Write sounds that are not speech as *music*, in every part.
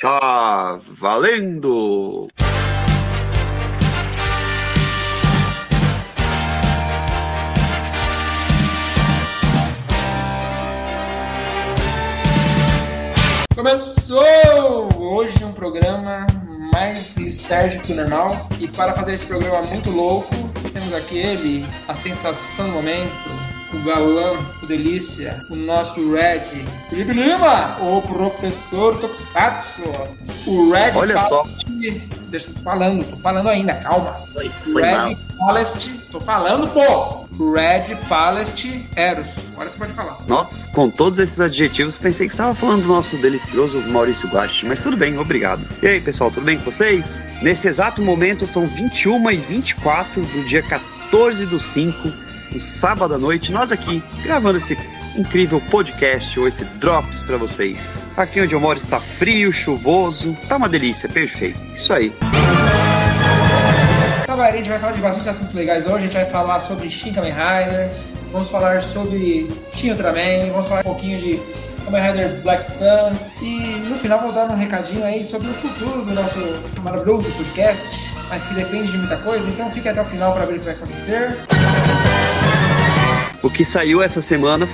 Está valendo! Começou hoje um programa mais Sérgio que o normal. E para fazer esse programa muito louco, temos aqui ele, a sensação do momento, o galã, o delícia, o nosso Red, Felipe Lima, o professor Tokusatsu, o Red Olha Palest, só. Deixa eu tô falando, tô falando ainda, calma. Foi, foi mal. Red Palest, tô falando, pô! Red Palest Eros. Agora você pode falar. Nossa, com todos esses adjetivos, pensei que estava falando do nosso delicioso Maurício Guache, mas tudo bem, obrigado. E aí, pessoal, tudo bem com vocês? Nesse exato momento, são 21 e 24 do dia 14 do 5, no sábado à noite, nós aqui, gravando esse incrível podcast ou esse Drops pra vocês. Aqui onde eu moro está frio, chuvoso, tá uma delícia, perfeito. Isso aí. Então, galera, a gente vai falar de bastante assuntos legais hoje. A gente vai falar sobre Shin Kamen Rider, vamos falar sobre Shin Ultraman, vamos falar um pouquinho de Kamen Rider Black Sun e no final vou dar um recadinho aí sobre o futuro do nosso maravilhoso podcast, mas que depende de muita coisa, então fique até o final para ver o que vai acontecer. O que saiu essa semana,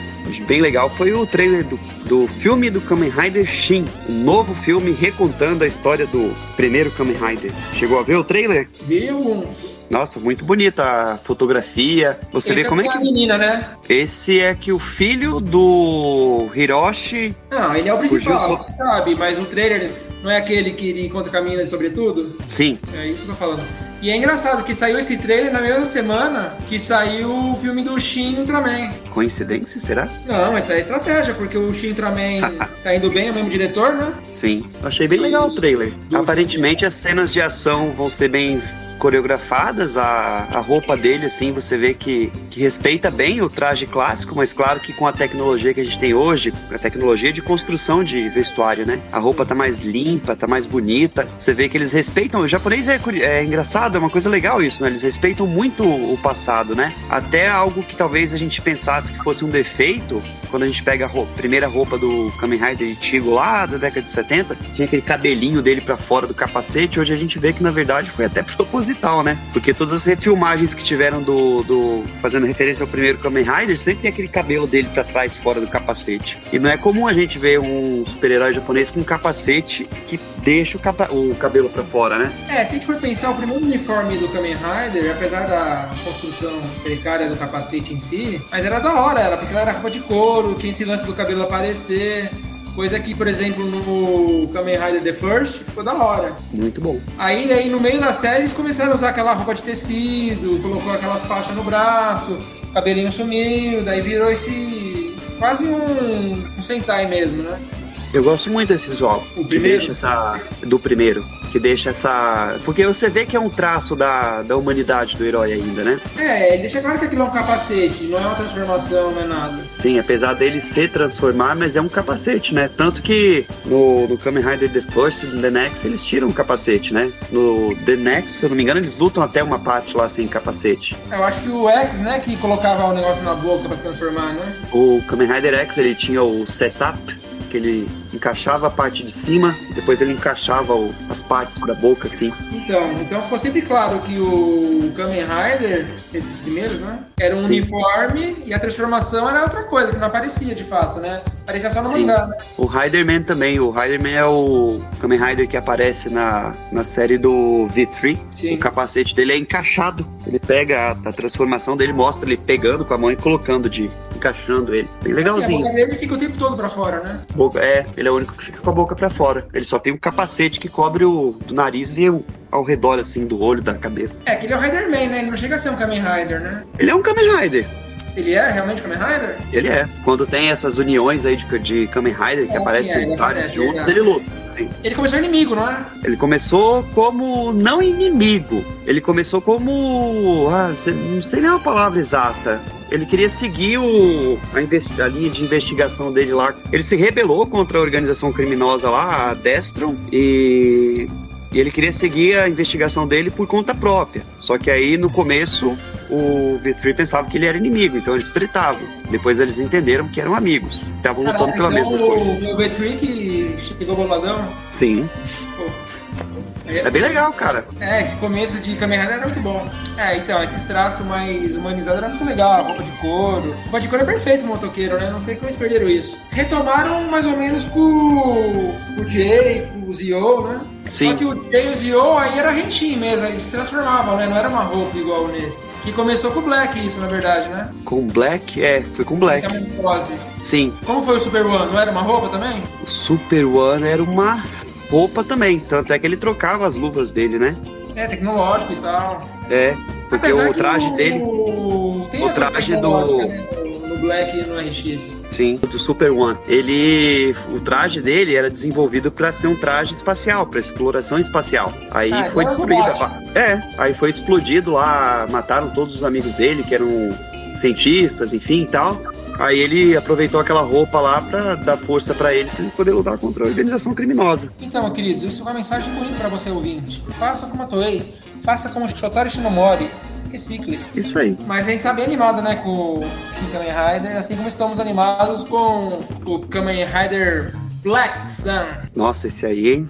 bem legal, foi o trailer do, do filme do Kamen Rider Shin, um novo filme recontando a história do primeiro Kamen Rider. Chegou a ver o trailer? Vi alguns. Nossa, muito bonita a fotografia. Você Esse vê como é com a que. menina, né? Esse é que o filho do Hiroshi. Não, ele é o principal, sabe, mas o trailer não é aquele que ele encontra com a menina sobretudo? Sim, É isso que eu tô falando. E é engraçado que saiu esse trailer na mesma semana que saiu o filme do Shin Ultraman. coincidência, será? Não, isso é estratégia, porque o Shin Ultraman *laughs* tá indo bem, é o mesmo diretor, né? Sim. Achei bem legal o trailer. Do- Aparentemente as cenas de ação vão ser bem coreografadas, a, a roupa dele, assim, você vê que, que respeita bem o traje clássico, mas claro que com a tecnologia que a gente tem hoje, a tecnologia de construção de vestuário, né? A roupa tá mais limpa, tá mais bonita. Você vê que eles respeitam. O japonês é, é engraçado, é uma coisa legal isso, né? Eles respeitam muito o passado, né? Até algo que talvez a gente pensasse que fosse um defeito, quando a gente pega a roupa- primeira roupa do Kamen Rider Ichigo lá da década de 70, tinha aquele cabelinho dele pra fora do capacete. Hoje a gente vê que na verdade foi até *laughs* proposital, né? Porque todas as refilmagens que tiveram do, do fazendo referência ao primeiro Kamen Rider, sempre tem aquele cabelo dele pra trás fora do capacete. E não é comum a gente ver um super-herói japonês com um capacete que deixa o, capa- o cabelo pra fora, né? É, se a gente for pensar, o primeiro uniforme do Kamen Rider, apesar da construção precária do capacete em si, mas era da hora, era porque ela era roupa de couro, tinha esse lance do cabelo aparecer. Coisa que, por exemplo, no Kamen Rider The First ficou da hora. Muito bom. Aí, aí no meio da série eles começaram a usar aquela roupa de tecido, colocou aquelas faixas no braço, cabelinho sumiu, daí virou esse. quase um, um Sentai mesmo, né? Eu gosto muito desse visual. O primeiro? deixa essa. Do primeiro. Que deixa essa. Porque você vê que é um traço da, da humanidade do herói ainda, né? É, ele deixa claro que aquilo é um capacete, não é uma transformação, não é nada. Sim, apesar dele se transformar, mas é um capacete, né? Tanto que no, no Kamen Rider The First e no The Next eles tiram o capacete, né? No The Next, se eu não me engano, eles lutam até uma parte lá sem capacete. Eu acho que o X, né, que colocava o negócio na boca pra se transformar, né? O Kamen Rider X ele tinha o setup, que ele encaixava a parte de cima, depois ele encaixava o- as partes da boca, assim. Então, então ficou sempre claro que o Kamen Rider, esses primeiros, né? Era um Sim. uniforme e a transformação era outra coisa, que não aparecia de fato, né? Aparecia só no Sim. mangá, né? O Riderman também. O Riderman é o Kamen Rider que aparece na, na série do V3. Sim. O capacete dele é encaixado. Ele pega a, a transformação dele, mostra ele pegando com a mão e colocando de encaixando ele. Bem Assim, a legalzinho. boca dele fica o tempo todo pra fora, né? Boca- é, ele é o único que fica com a boca pra fora. Ele só tem um capacete que cobre o do nariz e o, ao redor assim do olho da cabeça. É, que ele é o Riderman, né? Ele não chega a ser um Kamen Rider, né? Ele é um Kamen Rider. Ele é realmente Kamen Rider? Ele é. Quando tem essas uniões aí de, de Kamen Rider que É, aparecem sim, é, ele vários aparece, juntos, é. ele luta. Sim. Ele começou inimigo, não é? Ele começou como não inimigo. Ele começou como. Ah, não sei nem a palavra exata. Ele queria seguir o, a, a linha de investigação dele lá. Ele se rebelou contra a organização criminosa lá, a Destron, e, e ele queria seguir a investigação dele por conta própria. Só que aí no começo o V3 pensava que ele era inimigo, então eles tretavam. Depois eles entenderam que eram amigos. Estavam lutando pela então mesma coisa. o, o V-Trick que chegou boladão? Sim. É bem legal, cara. É, esse começo de Kamen Rider era muito bom. É, então, esses traços mais humanizados era muito legal. Roupa de couro. Roupa de couro é perfeito motoqueiro, né? Não sei como eles perderam isso. Retomaram mais ou menos com, com o Jay, com o Zio, né? Sim. Só que o Jay e o Zio aí era rentinho mesmo, eles se transformavam, né? Não era uma roupa igual nesse. Que começou com o Black, isso, na verdade, né? Com o Black? É, foi com o Black. Sim. Como foi o Super One? Não era uma roupa também? O Super One era uma roupa também. Tanto é que ele trocava as luvas dele, né? É, tecnológico e tal. É, porque Apesar o traje o... dele. Tem o traje do. Né? No Black e no RX. Sim, do Super One. Ele. O traje dele era desenvolvido para ser um traje espacial, para exploração espacial. Aí ah, foi destruído. É, aí foi explodido lá, mataram todos os amigos dele, que eram cientistas, enfim e tal. Aí ele aproveitou aquela roupa lá para dar força para ele, pra ele poder lutar contra a organização criminosa. Então, queridos, isso é uma mensagem bonita para você ouvinte. Faça como a Toei, faça como Shotaro Shinomori, recicle. Isso aí. Mas a gente tá bem animado, né, com o Shin Kamen Rider, assim como estamos animados com o Kamen Rider Black Sun. Nossa, esse aí, hein?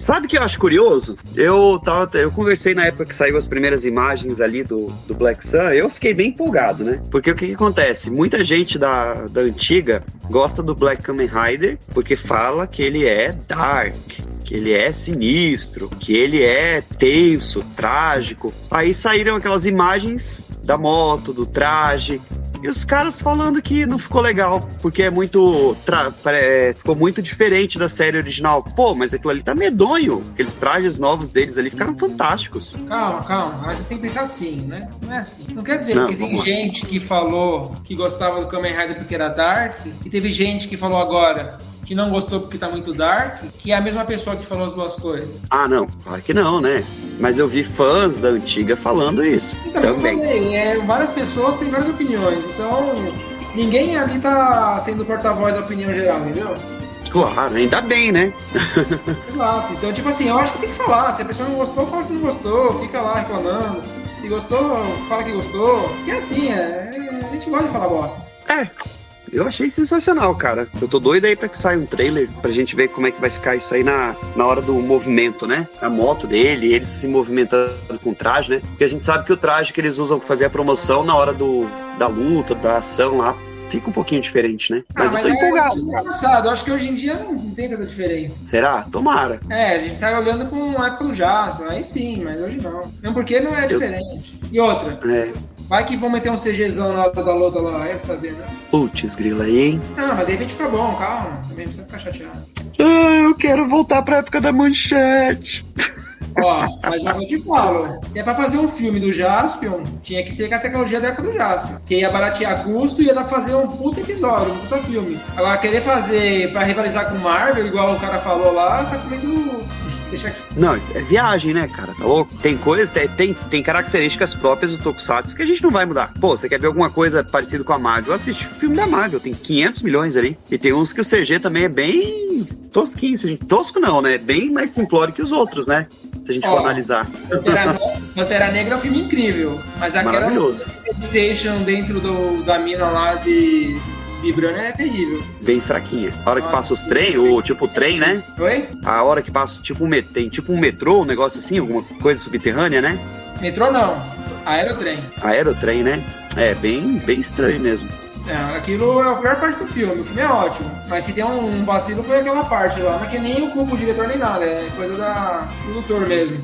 Sabe o que eu acho curioso? Eu tava, eu conversei na época que saiu as primeiras imagens ali do, do Black Sun, eu fiquei bem empolgado, né? Porque o que, que acontece? Muita gente da, da antiga gosta do Black Kamen Rider porque fala que ele é dark, que ele é sinistro, que ele é tenso, trágico. Aí saíram aquelas imagens da moto, do traje, e os caras falando que não ficou legal, porque é muito. É, ficou muito diferente da série original. Pô, mas aquilo ali tá medonho. Aqueles trajes novos deles ali ficaram fantásticos. Calma, calma. Mas você tem que pensar assim, né? Não é assim. Não quer dizer, não, porque tem lá. gente que falou que gostava do Kamen Rider porque era Dark, e teve gente que falou agora que não gostou porque tá muito dark, que é a mesma pessoa que falou as duas coisas. Ah, não, claro que não, né? Mas eu vi fãs da antiga falando isso. Então, também. eu falei, é, várias pessoas têm várias opiniões, então ninguém ali tá sendo porta-voz da opinião geral, entendeu? Claro, ainda bem, né? *laughs* Exato. Então, tipo assim, eu acho que tem que falar. Se a pessoa não gostou, fala que não gostou, fica lá reclamando. Se gostou, fala que gostou. E assim, é, a gente gosta de falar bosta. É, eu achei sensacional, cara. Eu tô doido aí pra que saia um trailer pra gente ver como é que vai ficar isso aí na, na hora do movimento, né? A moto dele, ele se movimentando com o traje, né? Porque a gente sabe que o traje que eles usam pra fazer a promoção na hora do, da luta, da ação lá, fica um pouquinho diferente, né? Mas, ah, mas eu tô é empolgado. É engraçado, eu acho que hoje em dia não tem tanta diferença. Será? Tomara. É, a gente sai olhando com a época do Jasper, aí sim, mas hoje não. Mesmo porque não é diferente. Eu... E outra, é. Vai que vão meter um CGzão na hora da luta lá, aí saber, né? Putz, grila aí, hein? Ah, mas de repente fica bom, calma. Também precisa ficar chateado. Ah, eu quero voltar pra época da manchete. Ó, mas já eu te falo, se é pra fazer um filme do Jaspion, tinha que ser com a tecnologia da época do Jaspion. Que ia baratear custo e ia dar pra fazer um puta episódio, um puta filme. Agora, querer fazer pra rivalizar com Marvel, igual o cara falou lá, tá comendo Aqui. Não, isso é viagem, né, cara? Tá louco? Tem coisa, tem, tem características próprias do Tokusatsu que a gente não vai mudar. Pô, você quer ver alguma coisa parecida com a Marvel? Assiste o filme da Marvel, tem 500 milhões ali. E tem uns que o CG também é bem tosquinho. Tosco não, né? Bem mais simplório que os outros, né? Se a gente oh, for analisar. Pantera, *laughs* Pantera Negra é um filme incrível, mas aquela Station dentro do, da mina lá de vibrando é terrível. Bem fraquinha. A hora que passa os trem, ou tipo trem, né? Oi? A hora que passa tipo um, tem tipo um metrô, um negócio assim, alguma coisa subterrânea, né? Metrô não. Aerotrem. Aerotrem, né? É, bem, bem estranho mesmo. É, aquilo é a pior parte do filme. O filme é ótimo. Mas se tem um vacilo foi aquela parte lá. Mas que nem o culpa o diretor nem nada. É coisa da produtor mesmo.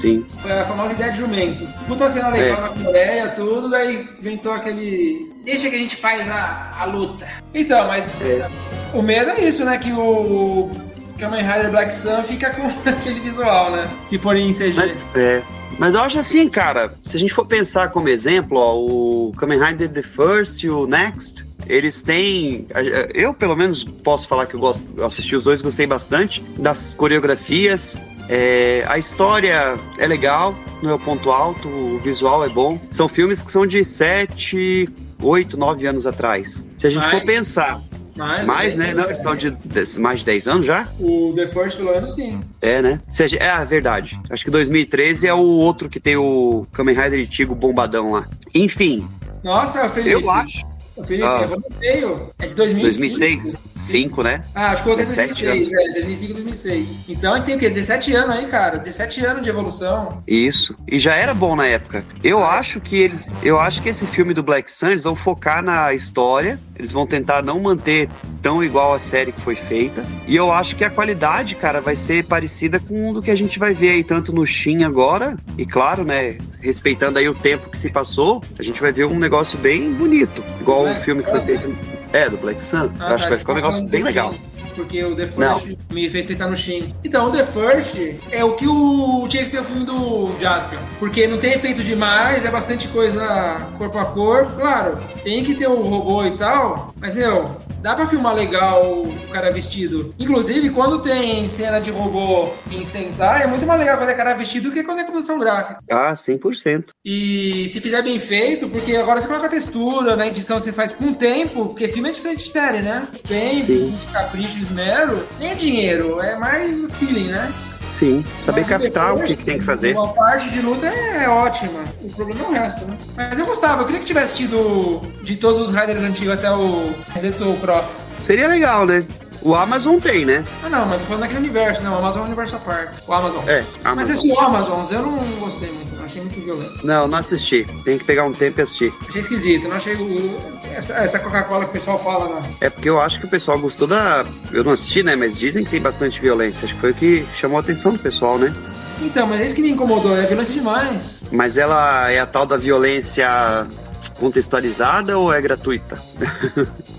Sim. Foi a famosa ideia de jumento. Puta cena legal é. na Coreia, tudo, daí inventou aquele. Deixa que a gente faz a, a luta. Então, mas é. o medo é isso, né? Que o Kamen Rider Black Sun fica com *laughs* aquele visual, né? Se for em CG. Mas, é. Mas eu acho assim, cara, se a gente for pensar como exemplo, ó, o Kamen Rider The First e o Next, eles têm. Eu, pelo menos, posso falar que eu gosto, assisti os dois, gostei bastante das coreografias, é, a história é legal, não é o ponto alto, o visual é bom. São filmes que são de 7, 8, 9 anos atrás. Se a gente mais, for pensar. Mais, mais né? Não, são de, de, mais de 10 anos já? O The First, menos, sim. É, né? Seja, é a verdade. Acho que 2013 é o outro que tem o Kamen Rider Tigo bombadão lá. Enfim. Nossa, Felipe. Eu acho. Felipe, ah. é feio. É de 2005. 2006? 5, né? Ah, acho que eu 2006, é, 2005, 2006. Então a gente tem o quê? 17 anos aí, cara. 17 anos de evolução. Isso. E já era bom na época. Eu acho que eles. Eu acho que esse filme do Black Sun, eles vão focar na história. Eles vão tentar não manter tão igual a série que foi feita. E eu acho que a qualidade, cara, vai ser parecida com o do que a gente vai ver aí, tanto no Shin agora. E claro, né? Respeitando aí o tempo que se passou, a gente vai ver um negócio bem bonito. Igual o filme que foi feito. É, do Black Sun. Ah, acho tá, que vai ficar um negócio bem legal porque o The First Não. me fez pensar no Shin. Então, o The First é o que o tinha que ser o filme do Jaspion, porque não tem efeito demais, é bastante coisa corpo a corpo. Claro, tem que ter o um robô e tal, mas meu, dá pra filmar legal o cara vestido. Inclusive, quando tem cena de robô em Sentai, é muito mais legal quando é cara vestido do que quando é computação gráfica. Ah, 100%. E se fizer bem feito, porque agora você coloca a textura, na edição você faz com tempo, porque filme é diferente de série, né? Tem Sim. capricho, esmero, nem é dinheiro, é mais feeling, né? Sim, saber Mas captar depois, o que, que, tem que fazer. Uma parte de luta é ótima. O problema é o resto, né? Mas eu gostava, eu queria que tivesse tido de todos os Riders antigos até o Zeto Cross. Seria legal, né? O Amazon tem, né? Ah, não, mas tô falando daquele universo, né? O Amazon é um universo à parte. O Amazon. É, Amazon. Mas esse Amazon, eu não gostei muito. Achei muito violento. Não, não assisti. Tem que pegar um tempo e assistir. Achei esquisito. Não achei o... essa, essa Coca-Cola que o pessoal fala, não. É porque eu acho que o pessoal gostou da. Eu não assisti, né? Mas dizem que tem bastante violência. Acho que foi o que chamou a atenção do pessoal, né? Então, mas é isso que me incomodou. É violência demais. Mas ela é a tal da violência contextualizada ou é gratuita?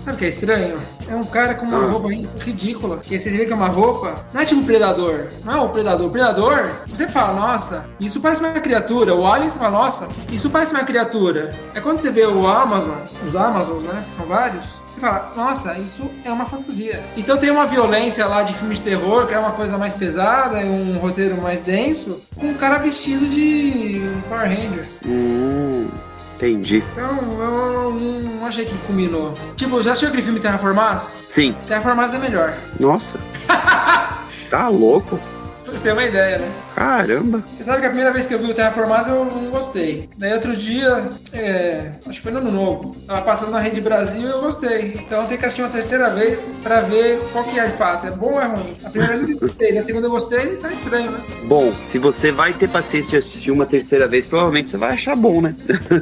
Sabe o que é estranho? É um cara com uma ah. roupa ridícula. Que você vê que é uma roupa. Não é tipo um predador. Não é o um predador. Predador, você fala, nossa, isso parece uma criatura. O Alien, você fala, nossa, isso parece uma criatura. É quando você vê o Amazon, os Amazons, né? Que são vários. Você fala, nossa, isso é uma fantasia. Então tem uma violência lá de filme de terror, que é uma coisa mais pesada, um roteiro mais denso, com um cara vestido de Power Ranger. Hum. Entendi. Então, eu não achei que combinou. Tipo, já assistiu aquele filme Terraformars? Sim. Terraformars é melhor. Nossa. *laughs* tá louco. Pra você ter uma ideia, né? Caramba! Você sabe que a primeira vez que eu vi o Terraformars eu não gostei. Daí outro dia, é, acho que foi no ano novo, tava passando na Rede Brasil e eu gostei. Então tem que assistir uma terceira vez pra ver qual que é de fato. É bom ou é ruim? A primeira vez eu gostei, a segunda eu gostei, tá estranho, né? Bom, se você vai ter paciência de assistir uma terceira vez, provavelmente você vai achar bom, né?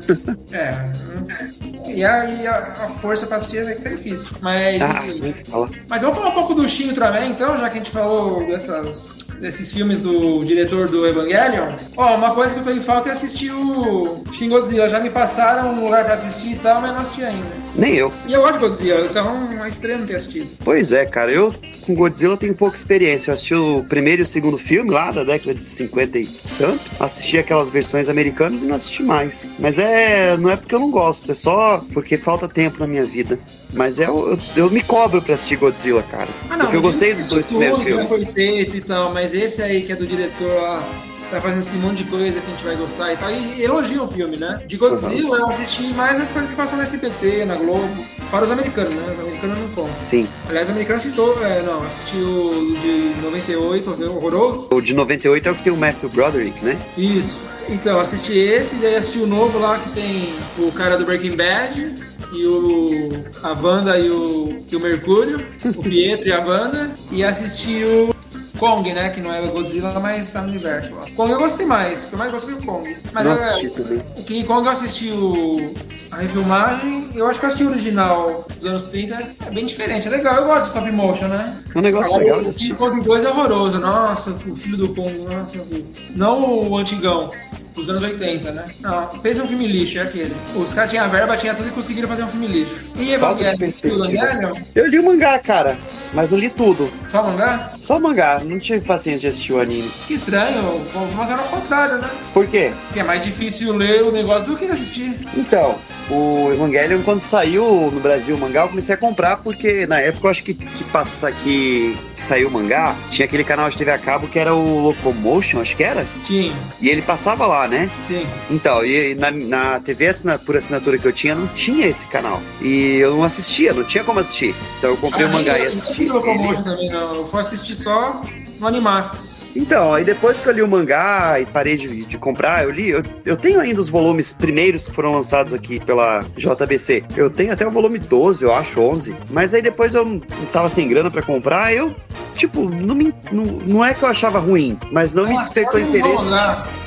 *laughs* é. E a, e a, a força pra assistir é que tá difícil. Mas, ah, enfim. Mas vamos falar um pouco do Shin Ultraman, então, já que a gente falou dessas desses filmes do diretor do Evangelion. Ó, uma coisa que eu tô em falta é assistir o Shin Godzilla. Já me passaram um lugar pra assistir e tal, mas não assisti ainda. Nem eu. E eu gosto de Godzilla, então é estranho não ter assistido. Pois é, cara. Eu com Godzilla tenho pouca experiência. Eu assisti o primeiro e o segundo filme lá da década de 50 e tanto. Assisti aquelas versões americanas e não assisti mais. Mas é. Não é porque eu não gosto, é só porque falta tempo na minha vida. Mas é, eu, eu me cobro pra assistir Godzilla, cara. Ah, não, porque eu gostei dos dois primeiros filmes. Foi feito e tal, mas esse aí que é do diretor, ó, tá fazendo esse monte de coisa que a gente vai gostar e tal. E elogia o filme, né? De Godzilla uhum. eu assisti mais as coisas que passam no SBT, na Globo. Fora os americanos, né? Os americanos não contam. Sim. Aliás, o americano citou, é, não, assisti o de 98, horroroso. O de 98 é o que tem o Matthew Broderick, né? Isso. Então, assisti esse, daí assisti o novo lá que tem o cara do Breaking Bad e o a Wanda e o, e o Mercúrio, o Pietro e a Wanda, e assisti o Kong, né? Que não é Godzilla, mas tá no universo. Ó. Kong eu gostei mais, o que eu mais gostei foi o Kong. Mas não, é, o King Kong eu assisti o, a refilmagem, eu acho que eu assisti o original dos anos 30, é bem diferente, é legal, eu gosto de stop motion, né? É um negócio Agora, legal. O King Kong 2 é horroroso, nossa, o filho do Kong, nossa, não o antigão dos anos 80, né? Não, fez um filme lixo, é aquele. Os caras tinham a verba, tinha tudo e conseguiram fazer um filme lixo. E Evangelion? Eu li o mangá, cara, mas eu li tudo. Só mangá? Só mangá, não tive paciência de assistir o anime. Que estranho, mas era o contrário, né? Por quê? Porque é mais difícil ler o negócio do que assistir. Então, o Evangelion, quando saiu no Brasil o mangá, eu comecei a comprar porque na época eu acho que, que passa que, que saiu o mangá, tinha aquele canal de TV a cabo que era o Locomotion, acho que era? Tinha. E ele passava lá, né? Sim. Então, e na, na TV assinatura, por assinatura que eu tinha, não tinha esse canal. E eu não assistia, não tinha como assistir. Então eu comprei ah, o mangá e assisti. Eu não Locomotion também, não. Eu fui assistir só no Animax. Então, aí depois que eu li o mangá e parei de, de comprar, eu li. Eu, eu, tenho ainda os volumes primeiros que foram lançados aqui pela JBC. Eu tenho até o volume 12, eu acho, 11. Mas aí depois eu não tava sem grana para comprar, eu. Tipo, não, me, não, não é que eu achava ruim, mas não, não me despertou interesse.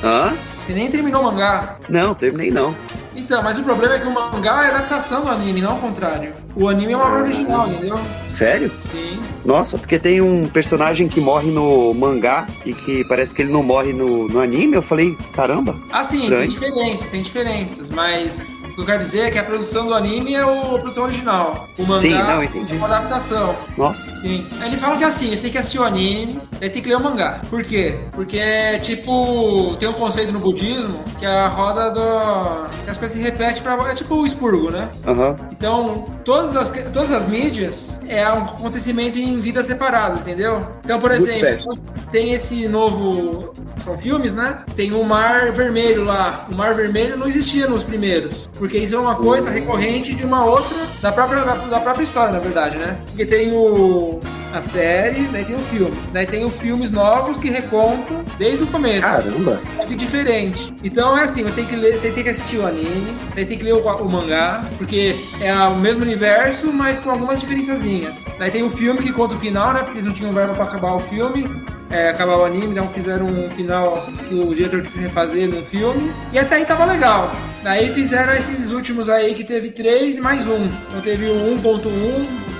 Hã? Você nem terminou o mangá? Não, terminei não. Então, mas o problema é que o mangá é adaptação do anime, não ao contrário. O anime é uma obra original, entendeu? Sério? Sim. Nossa, porque tem um personagem que morre no mangá e que parece que ele não morre no, no anime. Eu falei, caramba. Ah, sim, estranho. tem diferenças, tem diferenças, mas o que eu quero dizer é que a produção do anime é a produção original. O mangá Sim, não, entendi. é uma adaptação. Nossa. Sim. Eles falam que é assim, você tem que assistir o anime, aí tem que ler o mangá. Por quê? Porque é tipo. Tem um conceito no budismo que é a roda do. que as coisas se repetem pra. É tipo o expurgo, né? Uhum. Então, todas as, todas as mídias é um acontecimento em vidas separadas, entendeu? Então, por exemplo, tem esse novo. São filmes, né? Tem o Mar Vermelho lá. O Mar Vermelho não existia nos primeiros. Porque isso é uma coisa recorrente de uma outra. Da própria, da, da própria história, na verdade, né? Porque tem o a série, daí tem o filme. Daí tem os filmes novos que recontam desde o começo. Caramba! É que diferente. Então é assim, você tem que ler, você tem que assistir o anime, daí tem que ler o, o mangá, porque é o mesmo universo, mas com algumas diferençazinhas. Daí tem o filme que conta o final, né? Porque eles não tinham verba para acabar o filme. É, acabar o anime, então fizeram um final que o diretor quis refazer no filme. E até aí tava legal. Daí fizeram esses últimos aí que teve três mais um. Então teve o 1.1,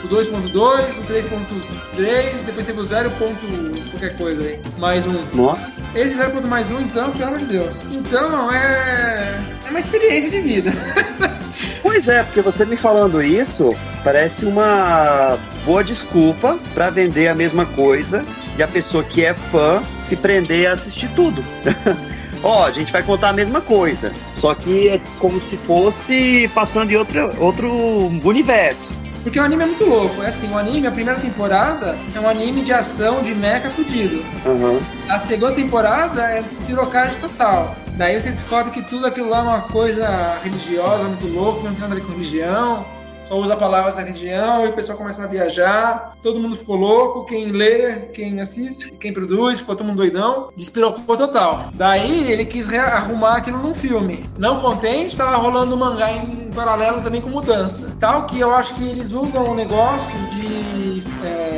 o 2.2, o 3.3, depois teve o 0. qualquer coisa aí. Mais um. Nossa. Esse 0. mais um, então, pelo amor de Deus. Então, é. É uma experiência de vida. *laughs* pois é, porque você me falando isso, parece uma boa desculpa para vender a mesma coisa e a pessoa que é fã se prender a assistir tudo. *laughs* Ó, oh, a gente vai contar a mesma coisa, só que é como se fosse passando em outro, outro universo. Porque o anime é muito louco. É assim, o anime, a primeira temporada é um anime de ação de mecha fudido. Uhum. A segunda temporada é despirocagem total. Daí você descobre que tudo aquilo lá é uma coisa religiosa, muito louco, não tem nada a ver com religião só usa palavras da religião e o pessoal começa a viajar. Todo mundo ficou louco. Quem lê, quem assiste, quem produz, ficou todo mundo doidão. Despirocou total. Daí ele quis arrumar aquilo num filme. Não contente, estava rolando um mangá em paralelo também com mudança. Tal que eu acho que eles usam um negócio de. É,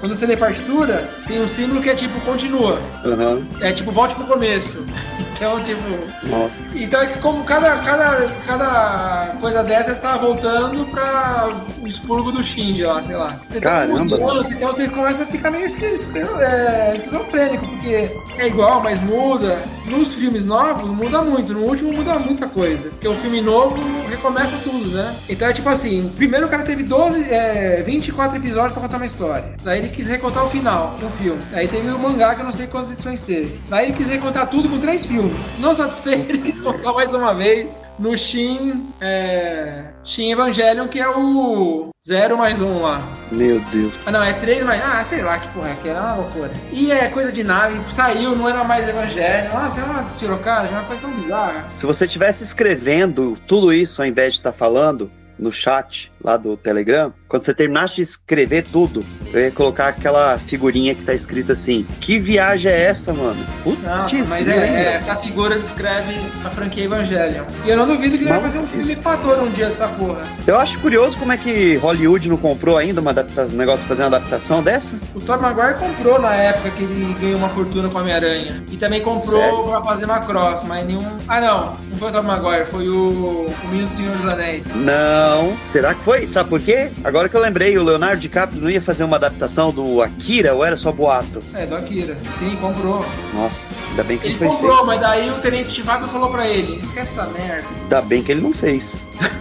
quando você lê partitura, tem um símbolo que é tipo continua. Uhum. É tipo volte pro começo. *laughs* Então, tipo. Nossa. Então é que como cada, cada, cada coisa dessa está voltando para o expurgo do Shinji lá, sei lá. Então, Caramba. Mudando, então você começa a ficar meio é, esquizofrênico, porque é igual, mas muda. Nos filmes novos muda muito, no último muda muita coisa. Porque o filme novo recomeça tudo, né? Então é tipo assim, primeiro o cara teve 12, é, 24 episódios pra contar uma história. Daí ele quis recontar o final do filme. Aí teve o mangá que eu não sei quantas edições teve. Daí ele quis recontar tudo com três filmes. Não satisfeito, *laughs* ele quis contar mais uma vez no Shin, é, Shin Evangelion, que é o zero mais um lá. Meu Deus. Ah, não, é três mais. Ah, sei lá que porra é que é uma loucura. E é coisa de nave, saiu, não era mais Evangelho. Nossa, é uma despirocagem, uma coisa tão bizarra. Se você estivesse escrevendo tudo isso ao invés de estar tá falando, no chat lá do Telegram, quando você terminasse de escrever tudo, eu ia colocar aquela figurinha que tá escrito assim: Que viagem é essa, mano? Putz, Nossa, mas é, é, essa figura descreve a franquia Evangelion. E eu não duvido que ele vai fazer um filme ator um dia dessa porra. Eu acho curioso como é que Hollywood não comprou ainda uma um negócio pra fazer uma adaptação dessa. O Tom Maguire comprou na época que ele ganhou uma fortuna com a Homem-Aranha. E também comprou Sério? pra fazer Macross, mas nenhum. Ah, não, não foi o Tom Maguire, foi o, o Menino do Senhor dos Anéis. Não. Não. Será que foi? Sabe por quê? Agora que eu lembrei, o Leonardo DiCaprio não ia fazer uma adaptação do Akira ou era só boato? É, do Akira. Sim, comprou. Nossa, ainda bem que ele, ele comprou, feito. mas daí o Tenente Chivago falou pra ele: esquece essa merda. Ainda bem que ele não fez.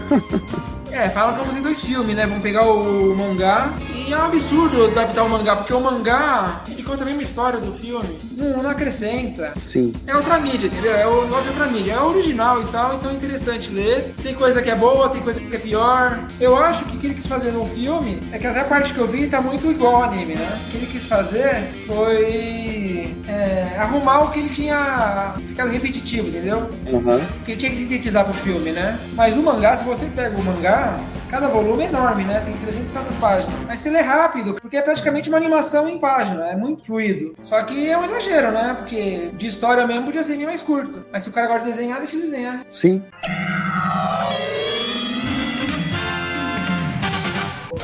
*laughs* É, falam que vão fazer dois filmes, né? Vão pegar o mangá e é um absurdo adaptar o mangá, porque o mangá ele conta a mesma história do filme. Não, não acrescenta. Sim. É outra mídia, entendeu? É o negócio de outra mídia. É original e tal, então é interessante ler. Tem coisa que é boa, tem coisa que é pior. Eu acho que o que ele quis fazer no filme é que até a parte que eu vi tá muito igual ao anime, né? O que ele quis fazer foi é, arrumar o que ele tinha ficado repetitivo, entendeu? Uhum. Que ele tinha que sintetizar pro filme, né? Mas o mangá, se você pega o mangá, Cada volume é enorme, né? Tem 300 tantas páginas. Mas se lê rápido, porque é praticamente uma animação em página, é muito fluido. Só que é um exagero, né? Porque de história mesmo podia ser bem mais curto. Mas se o cara gosta de desenhar, deixa ele desenhar. Sim.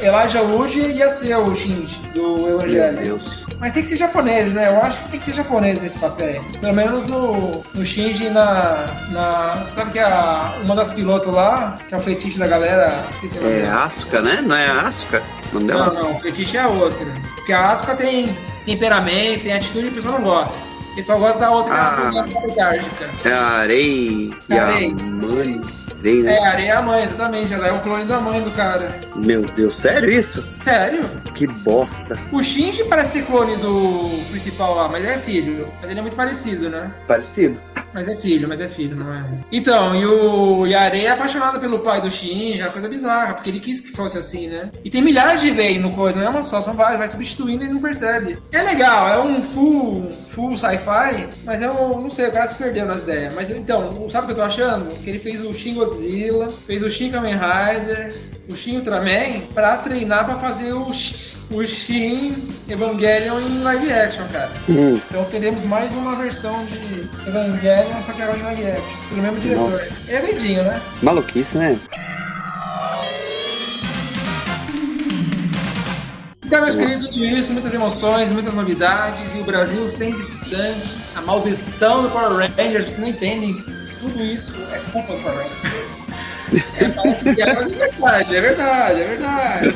Elijah Wood ia ser o Shinji do Evangelho. Meu Deus. Mas tem que ser japonês, né? Eu acho que tem que ser japonês nesse papel. Pelo menos no, no Shinji na, na. Sabe que a, uma das pilotos lá, que é o fetiche da galera. É dela. Asuka, né? Não é Asuka? O nome dela? Não, não, o fetiche é a outra. Porque a Asuka tem temperamento, tem atitude e o pessoal não gosta. O pessoal gosta da outra, que Ah. é letárgica. É a Arei e É a Arei. mãe. Arei, né? É, a Areia é a mãe, exatamente. Ela é o clone da mãe do cara. Meu Deus, sério isso? Sério? Que bosta. O Shinji parece ser clone do principal lá, mas é filho. Mas ele é muito parecido, né? Parecido. Mas é filho, mas é filho, não é? Então, e o Yare é apaixonado pelo pai do Shinji, uma coisa bizarra, porque ele quis que fosse assim, né? E tem milhares de leis no coisa, não é uma só, são várias, vai substituindo e ele não percebe. É legal, é um full, full sci-fi, mas um, não sei, o cara se perdeu nas ideias. Mas então, sabe o que eu tô achando? Que ele fez o Shin Godzilla, fez o Shin Kamen Rider, o Shin Ultraman, pra treinar pra fazer o, Sh- o Shin Evangelion em live action, cara. Hum, Então teremos mais uma versão de Evangelion, só que agora em live action, pelo mesmo diretor. Nossa. É doidinho, né? maluquice, né? Então, meus queridos, tudo isso, muitas emoções, muitas novidades, e o Brasil sempre distante. A maldição do Power Rangers, vocês não entendem. Tudo isso é culpa do Power Rangers. *laughs* É, parece que é, mas é verdade, é verdade, é verdade.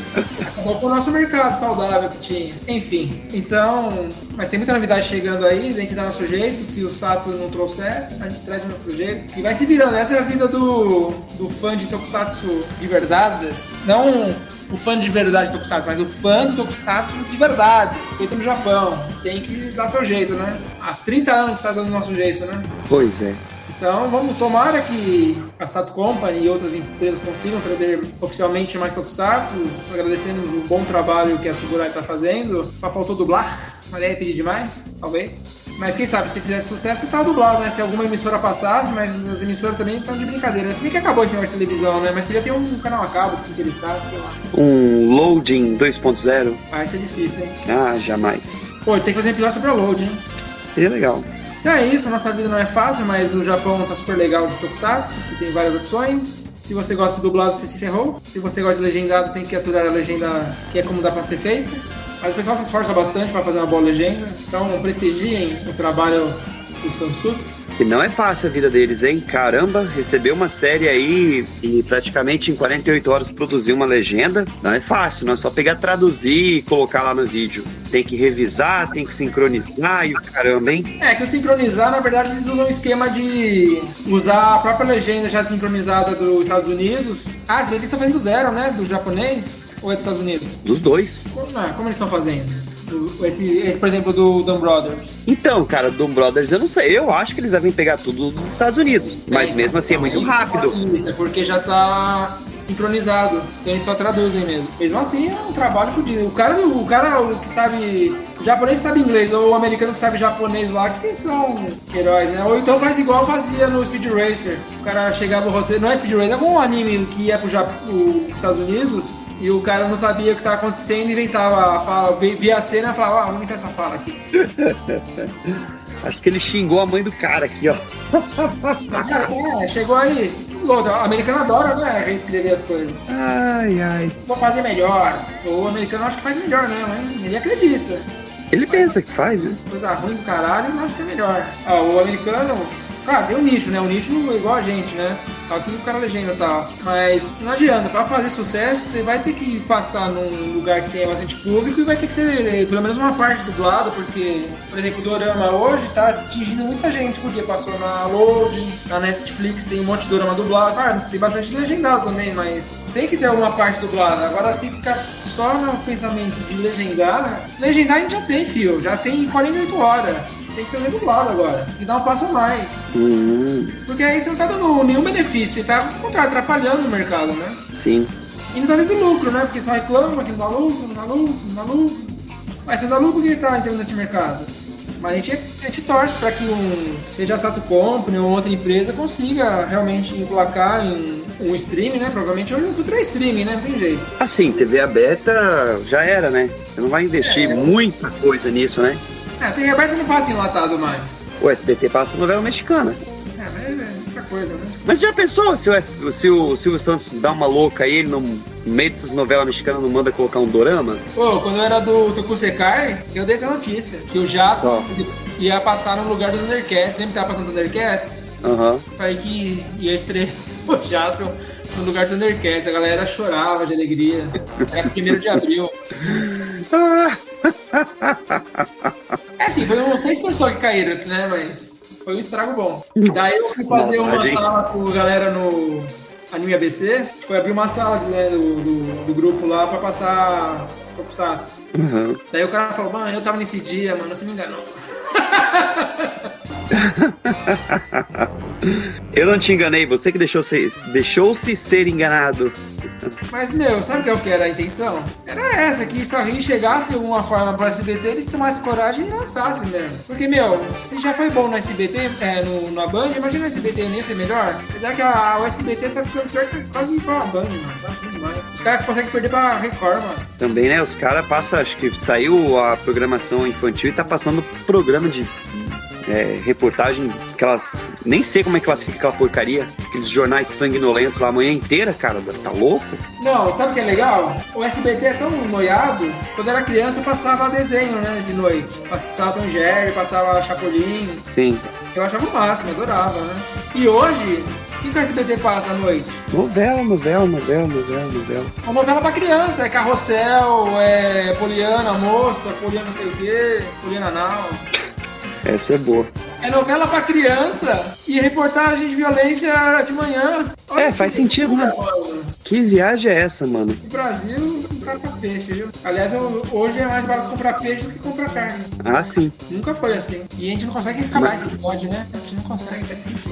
O nosso mercado saudável que tinha. Enfim, então. Mas tem muita novidade chegando aí, a gente dá nosso jeito. Se o Sato não trouxer, a gente traz do nosso jeito. E vai se virando. Essa é a vida do, do fã de Tokusatsu de verdade. Não o fã de verdade do Tokusatsu, mas o fã do Tokusatsu de verdade, feito no Japão. Tem que dar seu jeito, né? Há 30 anos que está dando nosso jeito, né? Pois é. Então vamos tomara que a Sato Company e outras empresas consigam trazer oficialmente mais Tokusatsu. Agradecemos o bom trabalho que a Tsuburai está fazendo. Só faltou dublar, mas aí é pedir demais, talvez. Mas quem sabe, se fizesse sucesso, tá dublado, né? Se alguma emissora passasse, mas as emissoras também estão de brincadeira. Se bem que acabou esse negócio de televisão, né? Mas podia ter um canal a cabo que se interessasse, sei lá. Um loading 2.0? Vai ser difícil, hein? Ah, jamais. Pô, tem que fazer um episódio sobre a load, hein? Seria legal. Então é isso, nossa vida não é fácil, mas no Japão tá super legal de Tokusatsu, você tem várias opções. Se você gosta de dublado, você se ferrou. Se você gosta de legendado, tem que aturar a legenda que é como dá pra ser feita. Mas o pessoal se esforça bastante para fazer uma boa legenda, então prestigiem o trabalho dos fansuks. E não é fácil a vida deles, hein? Caramba, receber uma série aí e praticamente em 48 horas produzir uma legenda, não é fácil, não é só pegar, traduzir e colocar lá no vídeo. Tem que revisar, tem que sincronizar e o caramba, hein? É que o sincronizar, na verdade, eles usam um esquema de usar a própria legenda já sincronizada dos Estados Unidos. Ah, se bem que eles estão fazendo do zero, né? Do japonês ou é dos Estados Unidos? Dos dois. Como, ah, como eles estão fazendo? Esse, esse, por exemplo, do Dan Brothers. Então, cara, do Brothers, eu não sei. Eu acho que eles devem pegar tudo dos Estados Unidos. Mas É, mesmo assim é muito aí rápido. facilita, porque já tá sincronizado. Então eles só traduzem mesmo. Mesmo assim, é um trabalho fodido. O cara, o cara o que sabe. O japonês que sabe inglês, ou o americano que sabe japonês lá, que são heróis, né? Ou então faz igual fazia no Speed Racer. O cara chegava o roteiro. Não é Speed Racer, é como um anime que ia pro Jap- Estados Unidos. E o cara não sabia o que estava acontecendo e inventava a fala, vi- via a cena e falava, ah, vamos inventar essa fala aqui. *laughs* Acho que ele xingou a mãe do cara aqui, ó. Cara, é, chegou aí. O americano adora, né? Reescrever as coisas. Ai, ai. Vou fazer melhor. O americano acho que faz melhor mesmo, hein? Ele acredita. Ele pensa que faz, né? Coisa ruim do caralho, eu acho que é melhor. Ah, o americano, claro, tem um nicho, né? O nicho é igual a gente, né? Aqui o cara legenda tal. Mas não adianta, pra fazer sucesso, você vai ter que passar num lugar que tem bastante público e vai ter que ser eh, pelo menos uma parte dublada, porque, por exemplo, o Dorama hoje tá atingindo muita gente, porque passou na Load, na Netflix tem um monte de Dorama dublado. Claro, tem bastante legendado também, mas tem que ter alguma parte dublada. Agora, se ficar só no pensamento de legendar, legendar a gente já tem, fio, já tem 48 horas. Tem que fazer dublado agora. Tem que dar um passo a mais. Hum, Porque aí você não tá dando nenhum benefício, você tá, ao contrário, atrapalhando o mercado, né? sim. E não tá tendo lucro, né? Porque só reclama que não dá lucro, não dá lucro, não dá lucro. Mas não dá lucro, que tá entrando nesse mercado? Mas a gente, a gente torce para que um, seja a Sato Company ou outra empresa consiga realmente emplacar em um stream, né? Provavelmente hoje o futuro é streaming, né? Não tem jeito. Assim, TV aberta já era, né? Você não vai investir É. muita coisa nisso, né? É, TV aberta não passa enlatado mais. O SBT passa novela mexicana. É, mas é outra coisa, né? Mas já pensou se o, S- se o Silvio Santos dá uma louca aí, ele no no meio dessas novelas mexicanas não manda colocar um dorama? Pô, quando eu era do Tokusekai, eu dei essa notícia. Que o Jasper Ó. ia passar no lugar do Thundercats. Sempre tava passando Thundercats. Aham. Falei que ia estrear *laughs* o Jasper no lugar do Thundercats. A galera chorava de alegria. Era primeiro de abril. *laughs* Ah, É assim, foi seis pessoas que caíram, né? Mas foi um estrago bom. Daí eu fui fazer uma Maldade, sala com a galera no Anime ABC. Foi abrir uma sala né, do, do, do grupo lá pra passar Tokusatsu. aham. Daí o cara falou, mano, eu tava nesse dia, mano, você me enganou. *laughs* Eu não te enganei, você que deixou se, deixou-se ser enganado. Mas, meu, sabe qual que era a intenção? Era essa, que Sorri chegasse de alguma forma pro SBT, ele tomasse coragem e lançasse mesmo. Porque, meu, se já foi bom no SBT, é, no, na Band, imagina o SBT não ia ser melhor? Apesar que a, o SBT tá ficando pior que quase igual a Band, mano. Tá demais. Os caras conseguem perder pra Record, mano. Também, né? Os caras passam, acho que saiu a programação infantil e tá passando programa de é, reportagem, aquelas. Nem sei como é que classifica aquela porcaria. Aqueles jornais sanguinolentos lá a manhã inteira, cara. Tá louco? Não, sabe o que é legal? O SBT é tão noiado, quando era criança passava desenho, né, de noite. Passava Tom Jerry, passava Chapolin, Sim. Eu achava o máximo, adorava, né? E hoje, o que, que o SBT passa à noite? Novela, novela, novela, novela, novela. Uma novela pra criança, é Carrossel, é Poliana Moça, Poliana não sei o quê, Poliana Now. Essa é boa. É novela pra criança e reportagem de violência de manhã. Olha É, faz sentido, né? Que viagem é essa, mano? No Brasil, comprar pra peixe, viu? Aliás, eu- hoje é mais barato comprar peixe do que comprar carne. Ah, sim. Nunca foi assim. E a gente não consegue acabar esse episódio, né? A gente não consegue, tá difícil.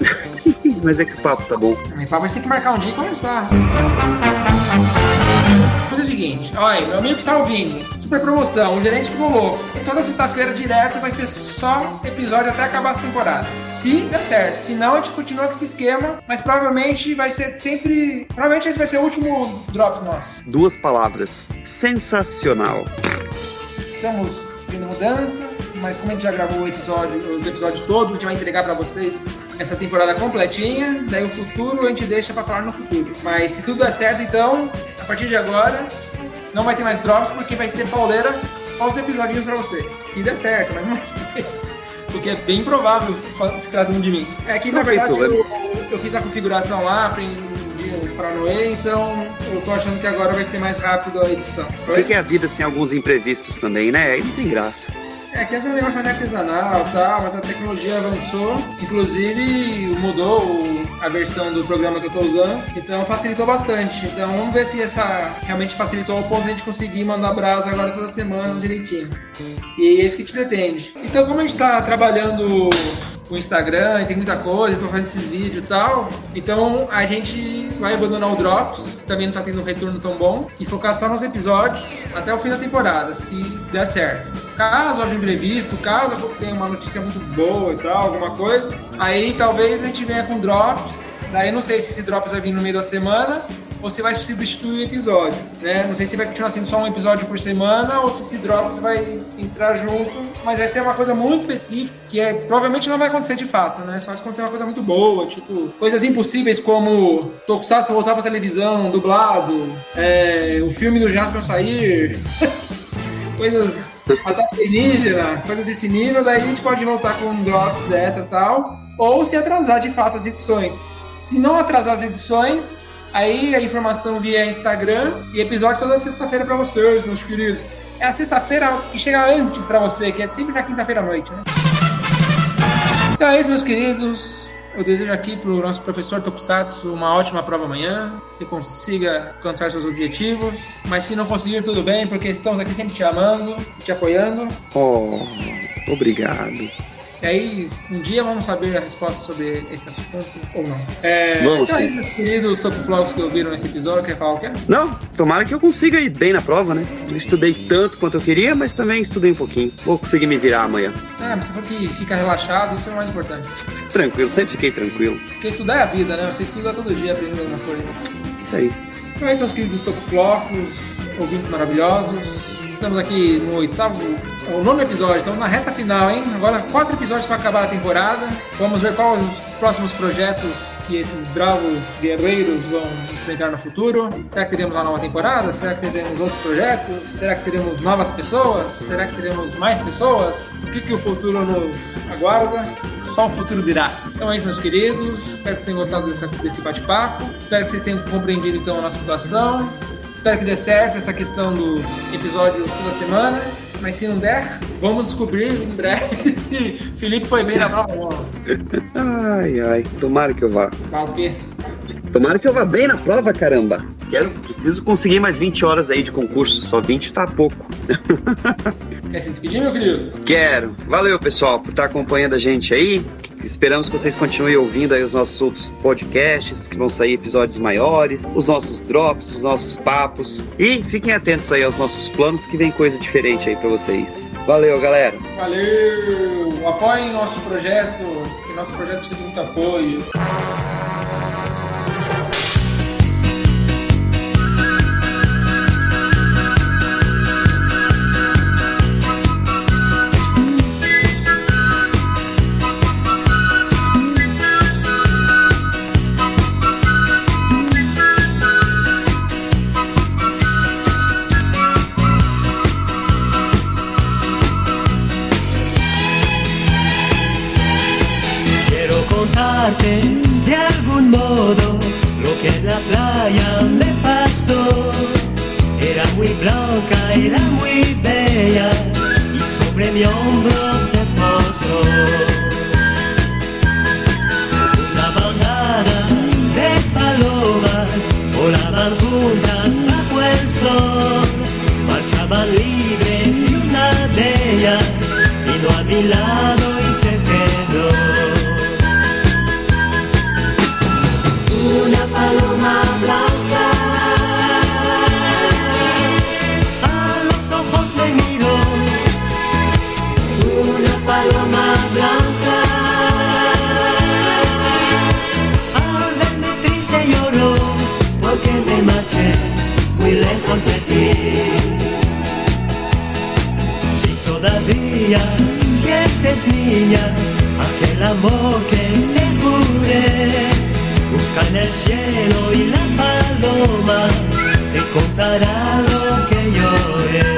*laughs* Mas é que o papo tá bom. Meu papo, a gente tem que marcar um dia e conversar. Mas é o seguinte, olha, meu amigo que está ouvindo, super promoção, o gerente ficou louco. Toda sexta-feira direto vai ser só episódio até acabar essa temporada. Se der certo, se não, a gente continua com esse esquema, mas provavelmente vai ser sempre. Provavelmente esse vai ser o último Drops nosso. Duas palavras. Sensacional. Estamos tendo mudanças, mas como a gente já gravou o episódio, os episódios todos, a gente vai entregar pra vocês essa temporada completinha. Daí o futuro a gente deixa pra falar no futuro. Mas se tudo der certo, então, a partir de agora, não vai ter mais drops, porque vai ser pauleira só os episódios pra você. Se der certo, mais uma vez. Porque é bem provável se, se tratando de mim. É que na verdade eu, eu fiz a configuração lá, aprendi os Paranoê, então eu tô achando que agora vai ser mais rápido a edição. O que que é a vida sem alguns imprevistos também, né? Aí não tem graça. É que antes era um negócio mais artesanal e tal, mas a tecnologia avançou. Inclusive mudou a versão do programa que eu tô usando. Então facilitou bastante. Então vamos ver se essa realmente facilitou ao ponto de a gente conseguir mandar brasa agora toda semana direitinho. E é isso que a gente pretende. Então como a gente tá trabalhando o Instagram tem muita coisa, tô fazendo esses vídeos e tal. Então a gente vai abandonar o Drops, que também não tá tendo um retorno tão bom, e focar só nos episódios até o fim da temporada, se der certo. Caso haja imprevisto, caso tenha uma notícia muito boa e tal, alguma coisa, aí talvez a gente venha com Drops. Daí não sei se esse Drops vai vir no meio da semana ou se vai substituir o episódio, né? Não sei se vai continuar sendo só um episódio por semana ou se esse Drops vai entrar junto, mas essa é uma coisa muito específica que é, provavelmente não vai acontecer de fato, né? Só se acontecer uma coisa muito boa, tipo, coisas impossíveis como Tokusatsu voltar pra televisão, dublado, é, o filme do Jasper sair, *laughs* coisas ataque alienígena, coisas desse nível, daí a gente pode voltar com drops extra e tal, ou se atrasar de fato as edições. Se não atrasar as edições, aí a informação via Instagram e episódio toda sexta-feira pra vocês, meus queridos. É a sexta-feira que chega antes pra você, que é sempre na quinta-feira à noite, né? Então é isso, meus queridos. Eu desejo aqui pro nosso professor Tokusatsu uma ótima prova amanhã. Você consiga alcançar seus objetivos. Mas se não conseguir, tudo bem, porque estamos aqui sempre te amando, te apoiando. Oh, obrigado. E aí, um dia vamos saber a resposta sobre esse assunto ou não. É, Vamos então, sim. aí, meus queridos topoflogos que ouviram esse episódio, quer falar o quê? Não, tomara que eu consiga ir bem na prova, né? Não estudei tanto quanto eu queria, mas também estudei um pouquinho. Vou conseguir me virar amanhã. Ah, mas você falou que fica relaxado, isso é o mais importante. Tranquilo, sempre fiquei tranquilo. Porque estudar é a vida, né? Você estuda todo dia aprendendo alguma coisa. Isso aí. Então é isso, meus queridos topoflocos, ouvintes maravilhosos. Estamos aqui no oitavo, o nono episódio, estamos na reta final, hein? Agora quatro episódios para acabar a temporada. Vamos ver quais os próximos projetos que esses bravos guerreiros vão enfrentar no futuro. Será que teremos uma nova temporada? Será que teremos outros projetos? Será que teremos novas pessoas? Será que teremos mais pessoas? O que, que o futuro nos aguarda? Só o futuro dirá. Então é isso, meus queridos. Espero que vocês tenham gostado dessa- desse bate-papo. Espero que vocês tenham compreendido então a nossa situação. Espero que dê certo essa questão dos episódios toda semana. Mas se não der, vamos descobrir em breve *laughs* se Felipe foi bem na prova ou não. Ai, ai. Tomara que eu vá. Tá o quê? Tomara que eu vá bem na prova, caramba. Quero, preciso conseguir mais 20 horas aí de concurso. Só 20 tá pouco. *laughs* Quer se despedir, meu querido? Quero. Valeu, pessoal, por estar acompanhando a gente aí. Esperamos que vocês continuem ouvindo aí os nossos outros podcasts, que vão sair episódios maiores, os nossos drops, os nossos papos. E fiquem atentos aí aos nossos planos, que vem coisa diferente aí pra vocês. Valeu, galera. Valeu! Apoiem nosso projeto, que nosso projeto precisa de muito apoio. Si todavía sientes niña aquel amor que te juré, busca en el cielo y la paloma te contará lo que lloré. Una